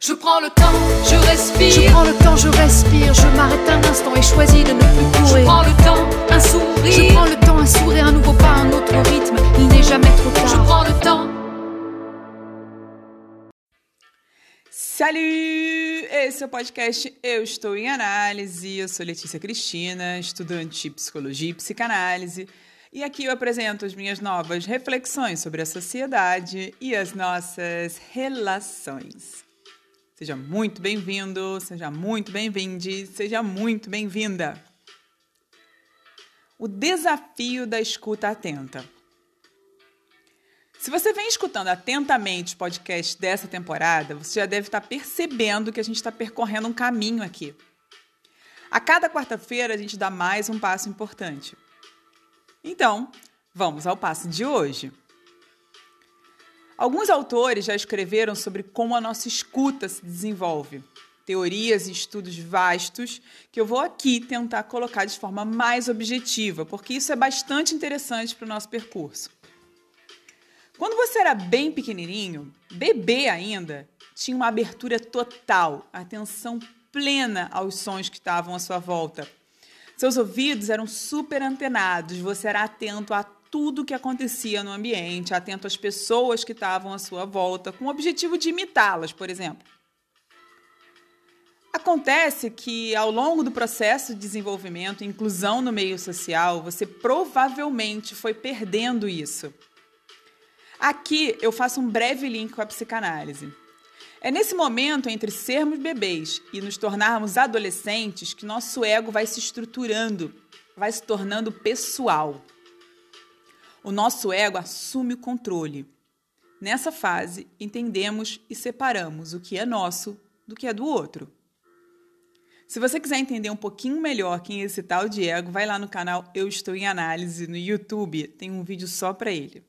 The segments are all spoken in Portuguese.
Je prends le temps, je respire. Je prends le temps, je respire, je m'arrête un instant et choisis de ne plus Je courir. prends le temps, un sourire. Je prends le temps, un sourire, un nouveau pas, un autre rythme. Il n'est jamais trop Je tard. prends le temps. Salut! Esse é o podcast Eu Estou em Análise. Eu sou Letícia Cristina, estudante de psicologia e psicanálise. E aqui eu apresento as minhas novas reflexões sobre a sociedade e as nossas relações. Seja muito bem-vindo, seja muito bem-vinde, seja muito bem-vinda. O desafio da escuta atenta. Se você vem escutando atentamente os podcasts dessa temporada, você já deve estar percebendo que a gente está percorrendo um caminho aqui. A cada quarta-feira a gente dá mais um passo importante. Então, vamos ao passo de hoje. Alguns autores já escreveram sobre como a nossa escuta se desenvolve. Teorias e estudos vastos que eu vou aqui tentar colocar de forma mais objetiva, porque isso é bastante interessante para o nosso percurso. Quando você era bem pequenininho, bebê ainda, tinha uma abertura total, atenção plena aos sons que estavam à sua volta. Seus ouvidos eram super antenados, você era atento a tudo que acontecia no ambiente, atento às pessoas que estavam à sua volta, com o objetivo de imitá-las, por exemplo. Acontece que ao longo do processo de desenvolvimento e inclusão no meio social, você provavelmente foi perdendo isso. Aqui eu faço um breve link com a psicanálise. É nesse momento entre sermos bebês e nos tornarmos adolescentes que nosso ego vai se estruturando, vai se tornando pessoal. O nosso ego assume o controle. Nessa fase, entendemos e separamos o que é nosso do que é do outro. Se você quiser entender um pouquinho melhor quem é esse tal de ego, vai lá no canal Eu Estou em Análise no YouTube, tem um vídeo só para ele.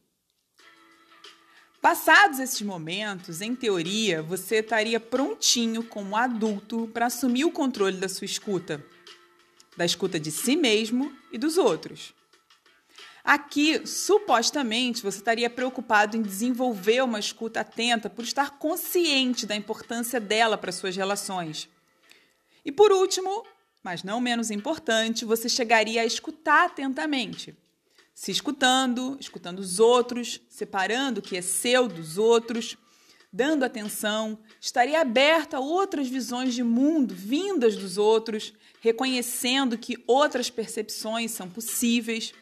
Passados esses momentos, em teoria, você estaria prontinho como adulto para assumir o controle da sua escuta, da escuta de si mesmo e dos outros. Aqui, supostamente, você estaria preocupado em desenvolver uma escuta atenta por estar consciente da importância dela para suas relações. E por último, mas não menos importante, você chegaria a escutar atentamente se escutando, escutando os outros, separando o que é seu dos outros, dando atenção, estaria aberta a outras visões de mundo vindas dos outros, reconhecendo que outras percepções são possíveis,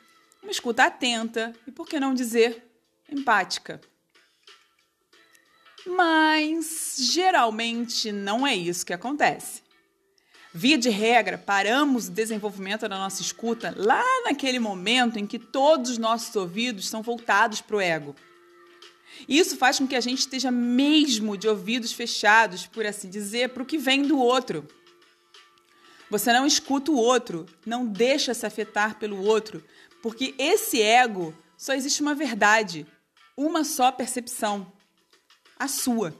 uma escuta atenta e, por que não dizer, empática. Mas geralmente não é isso que acontece. Via de regra, paramos o desenvolvimento da nossa escuta lá naquele momento em que todos os nossos ouvidos são voltados para o ego. Isso faz com que a gente esteja mesmo de ouvidos fechados, por assim dizer, para o que vem do outro. Você não escuta o outro, não deixa se afetar pelo outro, porque esse ego só existe uma verdade, uma só percepção, a sua.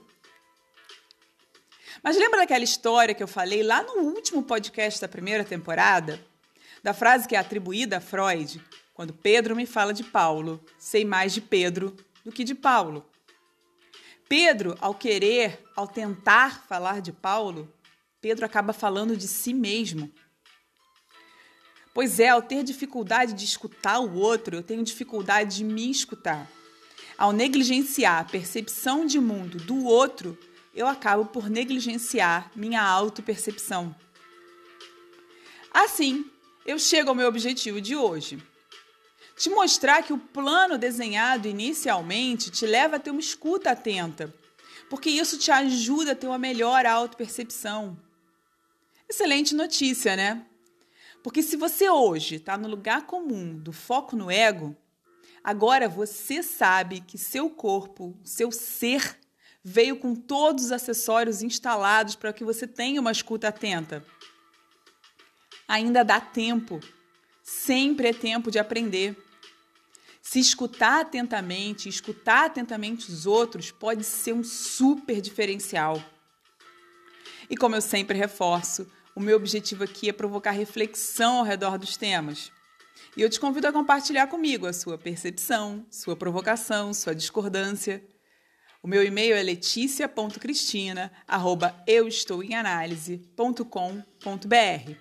Mas lembra daquela história que eu falei lá no último podcast da primeira temporada? Da frase que é atribuída a Freud, quando Pedro me fala de Paulo, sei mais de Pedro do que de Paulo. Pedro, ao querer, ao tentar falar de Paulo, Pedro acaba falando de si mesmo. Pois é, ao ter dificuldade de escutar o outro, eu tenho dificuldade de me escutar. Ao negligenciar a percepção de mundo do outro, eu acabo por negligenciar minha autopercepção. Assim, eu chego ao meu objetivo de hoje. Te mostrar que o plano desenhado inicialmente te leva a ter uma escuta atenta, porque isso te ajuda a ter uma melhor autopercepção. Excelente notícia, né? Porque se você hoje está no lugar comum do foco no ego, agora você sabe que seu corpo, seu ser, veio com todos os acessórios instalados para que você tenha uma escuta atenta. Ainda dá tempo. Sempre é tempo de aprender. Se escutar atentamente, escutar atentamente os outros pode ser um super diferencial. E como eu sempre reforço, o meu objetivo aqui é provocar reflexão ao redor dos temas. E eu te convido a compartilhar comigo a sua percepção, sua provocação, sua discordância. O meu e-mail é leticia.cristina@euestouemanalise.com.br.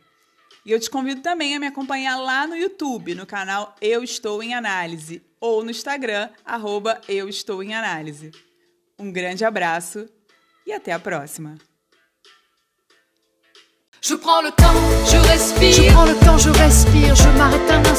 E eu te convido também a me acompanhar lá no YouTube, no canal Eu Estou em Análise, ou no Instagram, arroba Eu Estou em Análise. Um grande abraço e até a próxima! Je prends le temps, je respire. Je prends le temps, je respire, je m'arrête un instant